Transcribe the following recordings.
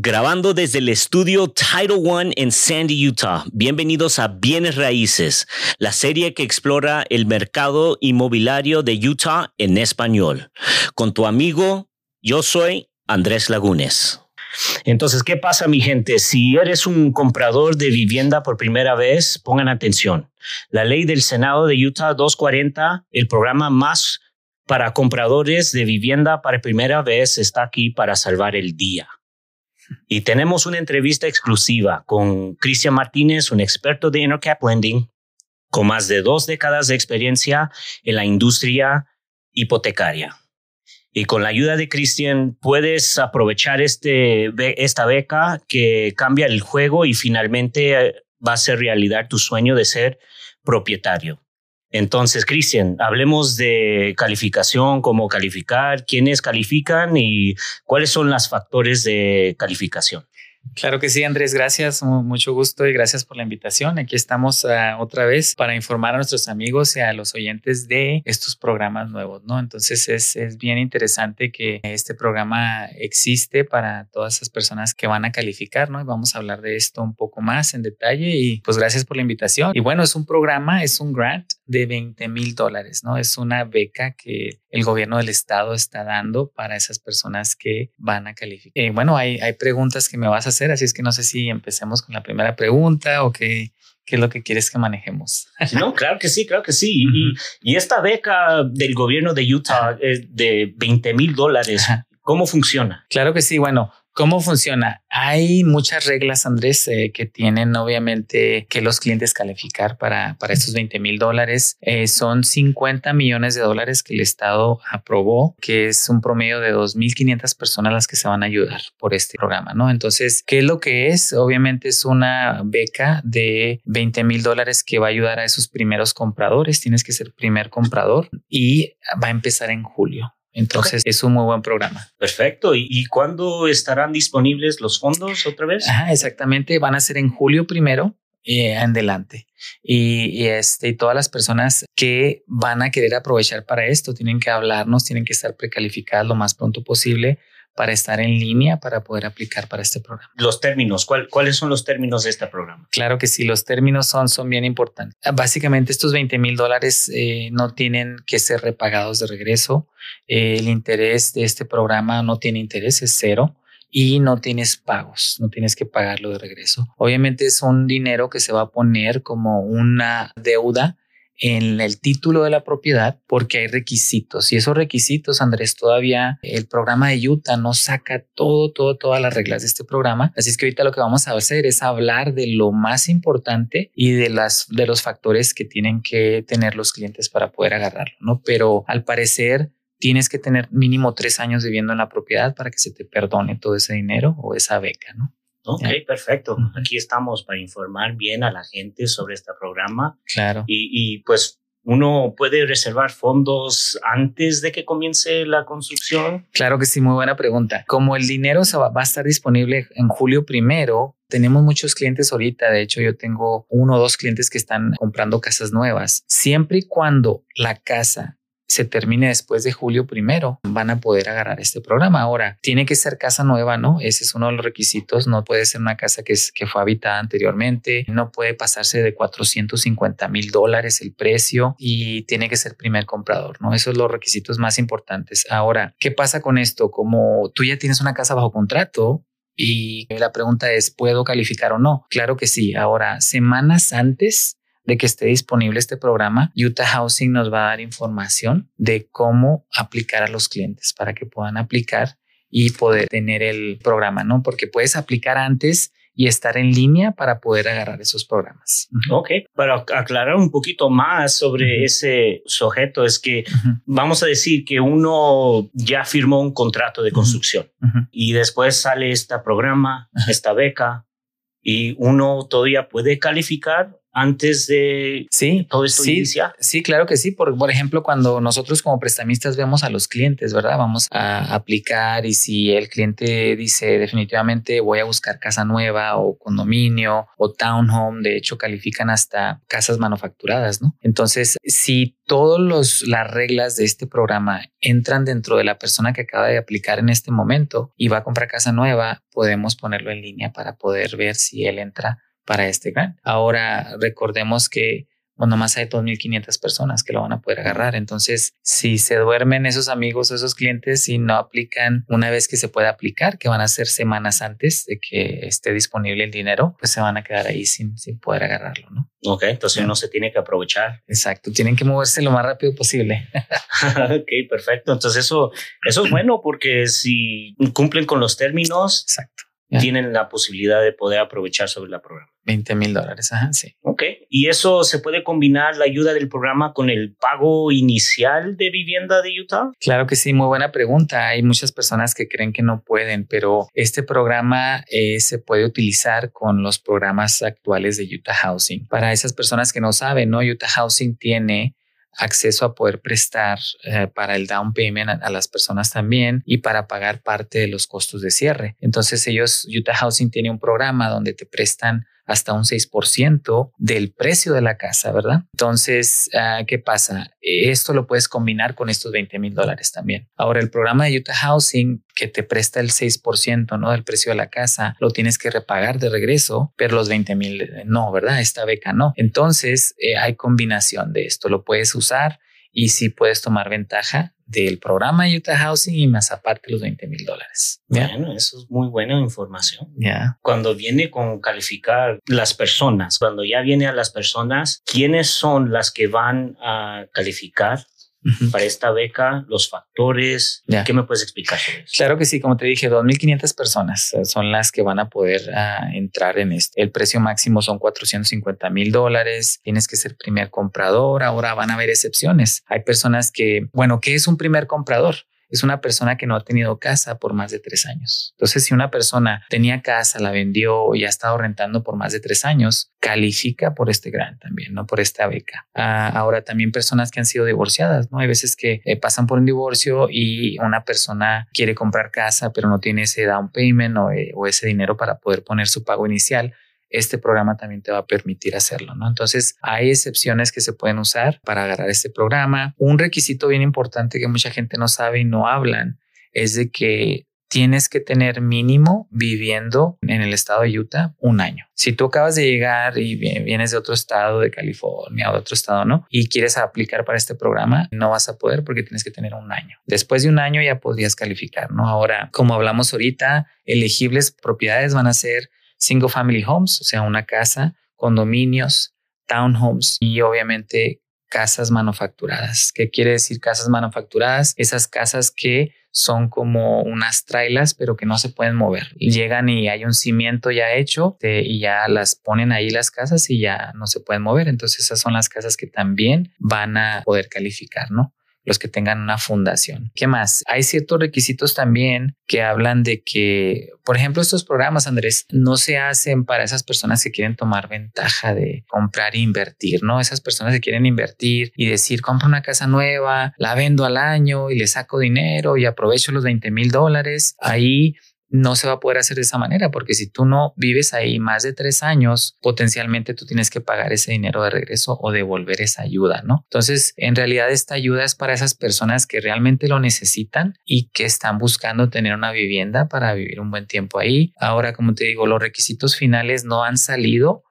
Grabando desde el estudio Title One en Sandy, Utah. Bienvenidos a Bienes Raíces, la serie que explora el mercado inmobiliario de Utah en español. Con tu amigo, yo soy Andrés Lagunes. Entonces, ¿qué pasa, mi gente? Si eres un comprador de vivienda por primera vez, pongan atención. La ley del Senado de Utah 240, el programa más para compradores de vivienda para primera vez, está aquí para salvar el día. Y tenemos una entrevista exclusiva con Cristian Martínez, un experto de InnerCap Lending, con más de dos décadas de experiencia en la industria hipotecaria. Y con la ayuda de Cristian puedes aprovechar este, esta beca que cambia el juego y finalmente eh, va a ser realidad tu sueño de ser propietario. Entonces, Cristian, hablemos de calificación, cómo calificar, quiénes califican y cuáles son los factores de calificación. Claro que sí, Andrés, gracias, mucho gusto y gracias por la invitación. Aquí estamos ah, otra vez para informar a nuestros amigos y a los oyentes de estos programas nuevos, ¿no? Entonces es, es bien interesante que este programa existe para todas esas personas que van a calificar, ¿no? Y vamos a hablar de esto un poco más en detalle y pues gracias por la invitación. Y bueno, es un programa, es un grant de 20 mil dólares, ¿no? Es una beca que el gobierno del estado está dando para esas personas que van a calificar. Eh, bueno, hay, hay preguntas que me vas a hacer, así es que no sé si empecemos con la primera pregunta o qué, qué es lo que quieres que manejemos. No, claro que sí, claro que sí. y, y, esta beca del gobierno de Utah es de 20 mil dólares. ¿Cómo funciona? Claro que sí. Bueno, ¿Cómo funciona? Hay muchas reglas, Andrés, eh, que tienen obviamente que los clientes calificar para, para estos 20 mil dólares. Eh, son 50 millones de dólares que el Estado aprobó, que es un promedio de 2.500 personas las que se van a ayudar por este programa, ¿no? Entonces, ¿qué es lo que es? Obviamente es una beca de 20 mil dólares que va a ayudar a esos primeros compradores. Tienes que ser primer comprador y va a empezar en julio. Entonces es un muy buen programa. Perfecto. ¿Y, cuándo estarán disponibles los fondos otra vez? exactamente. Van a ser en julio primero eh, en adelante. Y, este, y todas las personas que van a querer aprovechar para esto tienen que hablarnos, tienen que estar precalificadas lo más pronto posible para estar en línea para poder aplicar para este programa. Los términos, ¿cuáles son los términos de este programa? Claro que sí, los términos son, son bien importantes. Básicamente estos 20 mil dólares eh, no tienen que ser repagados de regreso. Eh, el interés de este programa no tiene interés, es cero y no tienes pagos, no tienes que pagarlo de regreso. Obviamente es un dinero que se va a poner como una deuda en el título de la propiedad porque hay requisitos y esos requisitos, Andrés, todavía el programa de Utah no saca todo, todo, todas las reglas de este programa. Así es que ahorita lo que vamos a hacer es hablar de lo más importante y de las, de los factores que tienen que tener los clientes para poder agarrarlo, ¿no? Pero al parecer tienes que tener mínimo tres años viviendo en la propiedad para que se te perdone todo ese dinero o esa beca, ¿no? Ok, perfecto. Aquí estamos para informar bien a la gente sobre este programa. Claro. Y, pues uno puede reservar fondos antes de que comience la construcción. Claro que sí, muy buena pregunta. Como el dinero se va, va a estar disponible en julio primero, tenemos muchos clientes ahorita, de hecho yo tengo uno o dos clientes que están comprando casas nuevas. Siempre y cuando la casa se termine después de julio primero, van a poder agarrar este programa. Ahora, tiene que ser casa nueva, ¿no? Ese es uno de los requisitos. No puede ser una casa que, es, que fue habitada anteriormente. No puede pasarse de 450 mil dólares el precio y tiene que ser primer comprador, ¿no? Esos son los requisitos más importantes. Ahora, ¿qué pasa con esto? Como tú ya tienes una casa bajo contrato, y la pregunta es, ¿puedo calificar o no? Claro que sí. Ahora, semanas antes de que esté disponible este programa, Utah Housing nos va a dar información de cómo aplicar a los clientes para que puedan aplicar y poder tener el programa, ¿no? Porque puedes aplicar antes y estar en línea para poder agarrar esos programas. Ok, para aclarar un poquito más sobre ese sujeto, es que vamos a decir que uno ya firmó un contrato de construcción y después sale este programa, esta beca, y uno todavía puede calificar antes de sí, todo esto sí, inicia? Sí, claro que sí. Por, por ejemplo, cuando nosotros como prestamistas vemos a los clientes, ¿verdad? Vamos a aplicar y si el cliente dice definitivamente voy a buscar casa nueva o condominio o townhome, de hecho califican hasta casas manufacturadas, ¿no? Entonces, si todas las reglas de este programa entran dentro de la persona que acaba de aplicar en este momento y va a comprar casa nueva, podemos ponerlo en línea para poder ver si él entra para este grant. Ahora recordemos que bueno, más hay 2.500 personas que lo van a poder agarrar. Entonces, si se duermen esos amigos o esos clientes y no aplican una vez que se pueda aplicar, que van a ser semanas antes de que esté disponible el dinero, pues se van a quedar ahí sin, sin poder agarrarlo, ¿no? Ok, entonces uno se tiene que aprovechar. Exacto, tienen que moverse lo más rápido posible. ok, perfecto. Entonces eso, eso es bueno porque si cumplen con los términos, Exacto. tienen la posibilidad de poder aprovechar sobre la programa. 20 mil dólares, ajá, sí. Ok, y eso se puede combinar la ayuda del programa con el pago inicial de vivienda de Utah. Claro que sí, muy buena pregunta. Hay muchas personas que creen que no pueden, pero este programa eh, se puede utilizar con los programas actuales de Utah Housing. Para esas personas que no saben, ¿no? Utah Housing tiene acceso a poder prestar eh, para el down payment a, a, las personas también y para pagar parte de los costos de cierre. Entonces ellos, Utah Housing tiene un programa donde te prestan hasta un 6% del precio de la casa, ¿verdad? Entonces, uh, ¿qué pasa? Esto lo puedes combinar con estos 20 mil dólares también. Ahora, el programa de Utah Housing que te presta el 6% ¿no? del precio de la casa, lo tienes que repagar de regreso, pero los 20 mil no, ¿verdad? Esta beca no. Entonces, eh, hay combinación de esto. Lo puedes usar y sí puedes tomar ventaja del programa Utah Housing y más aparte los 20 mil dólares. Bueno, eso es muy buena información. Ya. Yeah. Cuando viene con calificar las personas, cuando ya viene a las personas, ¿quiénes son las que van a calificar? Uh -huh. Para esta beca, los factores. ¿qué me puedes explicar sobre eso? Claro que sí, como te dije, 2.500 personas son las que van a poder uh, entrar en esto. El precio máximo son 450 mil dólares, tienes que ser primer comprador, ahora van a haber excepciones. Hay personas que, bueno, ¿qué es un primer comprador? Es una persona que no ha tenido casa por más de tres años. Entonces, si una persona tenía casa, la vendió y ha estado rentando por más de tres años, califica por este grant también, no por esta beca. Ah, ahora, también personas que han sido divorciadas, ¿no? Hay veces que eh, pasan por un divorcio y una persona quiere comprar casa, pero no tiene ese down payment o, eh, o ese dinero para poder poner su pago inicial este programa también te va a permitir hacerlo, ¿no? Entonces, hay excepciones que se pueden usar para agarrar este programa. Un requisito bien importante que mucha gente no sabe y no hablan es de que tienes que tener mínimo viviendo en el estado de Utah un año. Si tú acabas de llegar y vienes de otro estado, de California o de otro estado, ¿no? Y quieres aplicar para este programa, no vas a poder porque tienes que tener un año. Después de un año ya podrías calificar, ¿no? Ahora, como hablamos ahorita, elegibles propiedades van a ser single family homes, o sea, una casa, condominios, townhomes y obviamente casas manufacturadas. ¿Qué quiere decir casas manufacturadas? Esas casas que son como unas trailas, pero que no se pueden mover. Llegan y hay un cimiento ya hecho de, y ya las ponen ahí las casas y ya no se pueden mover. Entonces esas son las casas que también van a poder calificar, ¿no? Los que tengan una fundación. ¿Qué más? Hay ciertos requisitos también que hablan de que, por ejemplo, estos programas, Andrés, no se hacen para esas personas que quieren tomar ventaja de comprar e invertir, ¿no? Esas personas que quieren invertir y decir, compro una casa nueva, la vendo al año y le saco dinero y aprovecho los 20 mil dólares. Ahí no se va a poder hacer de esa manera, porque si tú no vives ahí más de tres años, potencialmente tú tienes que pagar ese dinero de regreso o devolver esa ayuda, ¿no? Entonces, en realidad esta ayuda es para esas personas que realmente lo necesitan y que están buscando tener una vivienda para vivir un buen tiempo ahí. Ahora, como te digo, los requisitos finales no han salido,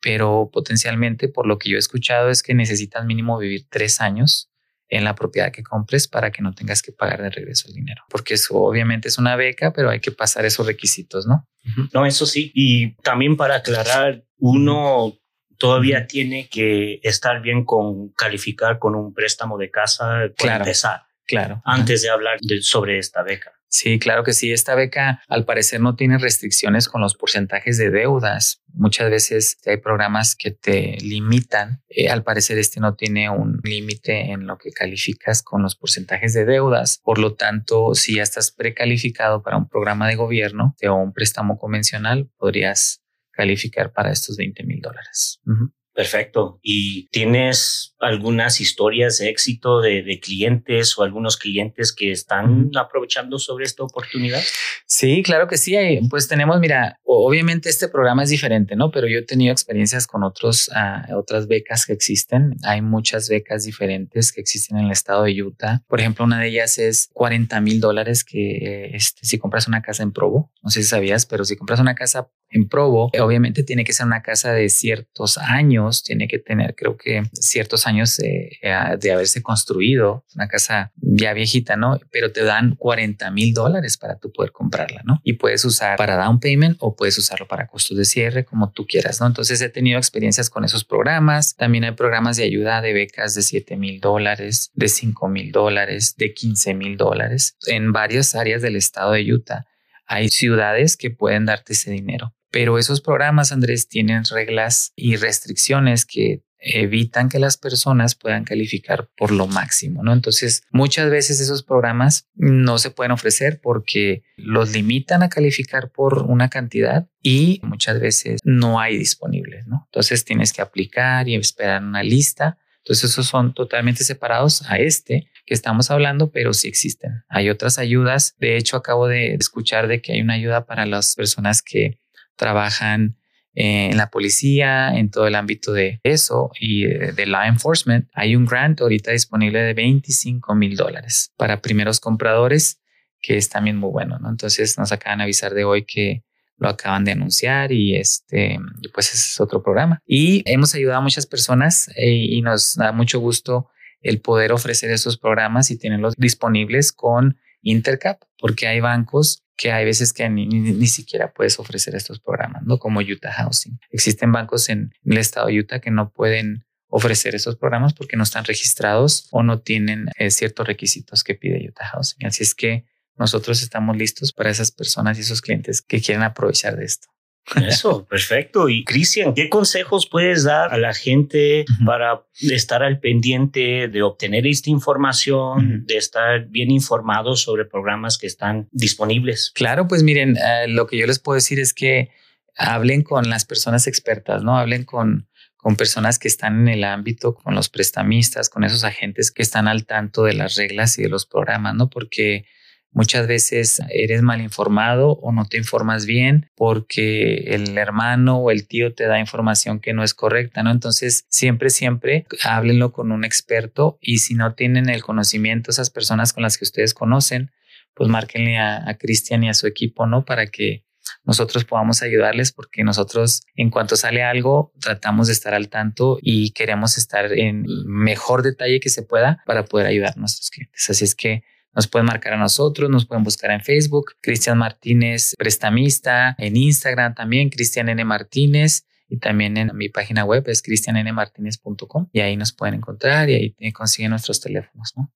pero potencialmente por lo que yo he escuchado es que necesitan mínimo vivir tres años en la propiedad que compres para que no tengas que pagar de regreso el dinero. Porque eso obviamente es una beca, pero hay que pasar esos requisitos, ¿no? No, eso sí. Y también para aclarar, uno todavía tiene que estar bien con calificar con un préstamo de casa para claro, empezar. Claro. Antes de hablar de, sobre esta beca. Sí, claro que sí. Esta beca al parecer no tiene restricciones con los porcentajes de deudas. Muchas veces hay programas que te limitan. Eh, al parecer este no tiene un límite en lo que calificas con los porcentajes de deudas. Por lo tanto, si ya estás precalificado para un programa de gobierno o un préstamo convencional, podrías calificar para estos 20 mil dólares. Uh -huh. Perfecto. ¿Y tienes algunas historias de éxito de, clientes o algunos clientes que están aprovechando sobre esta oportunidad? Sí, claro que sí. Pues tenemos, mira, obviamente este programa es diferente, ¿no? Pero yo he tenido experiencias con otros, ah, otras becas que existen. Hay muchas becas diferentes que existen en el estado de Utah. Por ejemplo, una de ellas es 40 mil dólares que este, si compras una casa en Provo, no sé si sabías, pero si compras una casa en Provo, obviamente tiene que ser una casa de ciertos años, tiene que tener, creo que, ciertos años de, de haberse construido, una casa ya viejita, ¿no? Pero te dan 40 mil dólares para tú poder comprarla, ¿no? Y puedes usar para down payment o puedes usarlo para costos de cierre, como tú quieras, ¿no? Entonces he tenido experiencias con esos programas. También hay programas de ayuda de becas de 7 mil dólares, de 5 mil dólares, de 15 mil dólares en varias áreas del estado de Utah. Hay ciudades que pueden darte ese dinero. Pero esos programas, Andrés, tienen reglas y restricciones que evitan que las personas puedan calificar por lo máximo, ¿no? Entonces, muchas veces esos programas no se pueden ofrecer porque los limitan a calificar por una cantidad y muchas veces no hay disponibles, ¿no? Entonces, tienes que aplicar y esperar una lista. Entonces, esos son totalmente separados a este que estamos hablando, pero sí existen. Hay otras ayudas. De hecho, acabo de escuchar de que hay una ayuda para las personas que trabajan en la policía, en todo el ámbito de eso y de law enforcement. Hay un grant ahorita disponible de 25 mil dólares para primeros compradores, que es también muy bueno, ¿no? Entonces nos acaban de avisar de hoy que lo acaban de anunciar y este, pues es otro programa. Y hemos ayudado a muchas personas eh, y nos da mucho gusto el poder ofrecer esos programas y tenerlos disponibles con Intercap, porque hay bancos que hay veces que ni, siquiera puedes ofrecer estos programas, ¿no? Como Utah Housing. Existen bancos en el estado de Utah que no pueden ofrecer esos programas porque no están registrados o no tienen eh, ciertos requisitos que pide Utah Housing. Así es que nosotros estamos listos para esas personas y esos clientes que quieren aprovechar de esto. Eso, perfecto. Y Cristian, ¿qué consejos puedes dar a la gente para estar al pendiente de obtener esta información, de estar bien informados sobre programas que están disponibles? Claro, pues miren, eh, lo que yo les puedo decir es que hablen con las personas expertas, ¿no? Hablen con, con personas que están en el ámbito, con los prestamistas, con esos agentes que están al tanto de las reglas y de los programas, ¿no? Porque Muchas veces eres mal informado o no te informas bien porque el hermano o el tío te da información que no es correcta, ¿no? Entonces, siempre, siempre háblenlo con un experto y si no tienen el conocimiento, esas personas con las que ustedes conocen, pues márquenle a, Cristian y a su equipo, ¿no? Para que nosotros podamos ayudarles porque nosotros en cuanto sale algo tratamos de estar al tanto y queremos estar en mejor detalle que se pueda para poder ayudar a nuestros clientes. Así es que nos pueden marcar a nosotros, nos pueden buscar en Facebook, Cristian Martínez Prestamista, en Instagram también, Cristian N. Martínez y también en mi página web es cristiannmartinez.com y ahí nos pueden encontrar y ahí consiguen nuestros teléfonos, ¿no?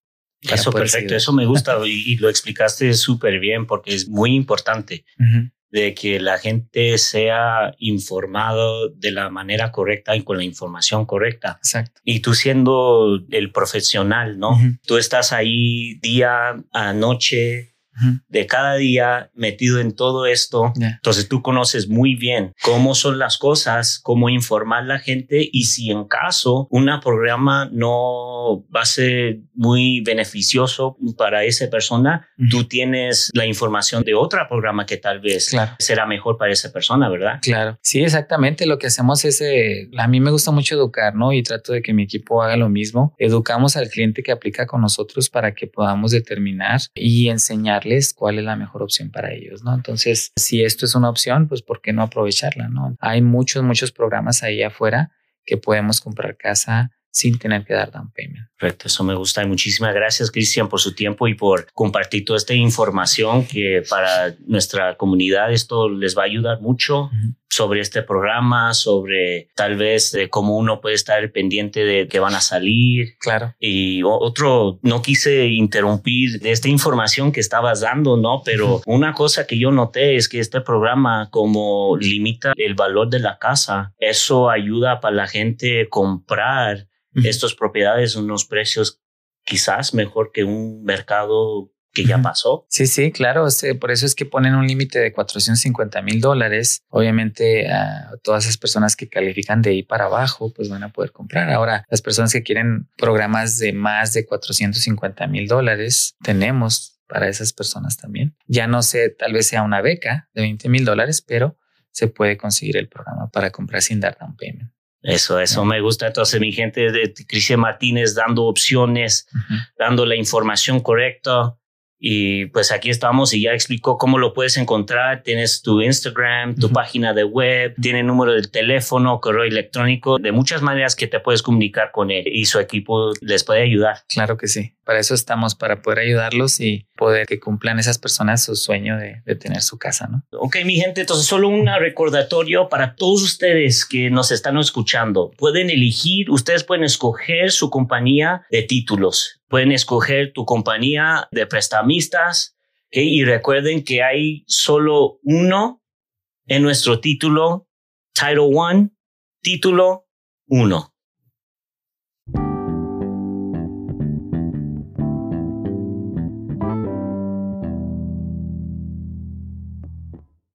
eso perfecto, eso me gusta y, lo explicaste súper bien porque es muy importante de que la gente sea informado de la manera correcta y con la información correcta. Exacto. Y tú siendo el profesional, ¿no? Tú estás ahí día a noche de cada día metido en todo esto. Entonces tú conoces muy bien cómo son las cosas, cómo informar a la gente y si en caso un programa no va a ser muy beneficioso para esa persona, tú tienes la información de otro programa que tal vez será mejor para esa persona, ¿verdad? Claro. Sí, exactamente. Lo que hacemos es, eh, a mí me gusta mucho educar, ¿no? Y trato de que mi equipo haga lo mismo. Educamos al cliente que aplica con nosotros para que podamos determinar y enseñar cuál es la mejor opción para ellos, ¿no? Entonces, si esto es una opción, pues ¿por qué no aprovecharla, no? Hay muchos, muchos programas ahí afuera que podemos comprar casa sin tener que dar down payment. Perfecto, eso me gusta y muchísimas gracias Cristian por su tiempo y por compartir toda esta información que para nuestra comunidad esto les va a ayudar mucho sobre este programa, sobre tal vez de cómo uno puede estar pendiente de que van a salir. Claro. Y otro, no quise interrumpir de esta información que estabas dando, ¿no? Pero una cosa que yo noté es que este programa como limita el valor de la casa, eso ayuda para la gente comprar estas propiedades unos precios quizás mejor que un mercado que ya pasó. Sí, sí, claro. Por eso es que ponen un límite de 450 mil dólares. Obviamente, a todas esas personas que califican de ahí para abajo, pues van a poder comprar. Ahora, las personas que quieren programas de más de 450 mil dólares, tenemos para esas personas también. Ya no sé, tal vez sea una beca de 20 mil dólares, pero se puede conseguir el programa para comprar sin dar down payment. Eso, eso me gusta. Entonces, mi gente de Cristian Martínez dando opciones, dando la información correcta. Y pues aquí estamos y ya explicó cómo lo puedes encontrar. Tienes tu Instagram, tu página de web, tiene número de teléfono, correo electrónico, de muchas maneras que te puedes comunicar con él y su equipo les puede ayudar. Claro que sí. Para eso estamos, para poder ayudarlos y poder que cumplan esas personas su sueño de, de tener su casa, ¿no? Ok, mi gente, entonces solo un recordatorio para todos ustedes que nos están escuchando. Pueden elegir, ustedes pueden escoger su compañía de títulos Pueden escoger tu compañía de prestamistas y recuerden que hay solo uno en nuestro título, Title One, título uno.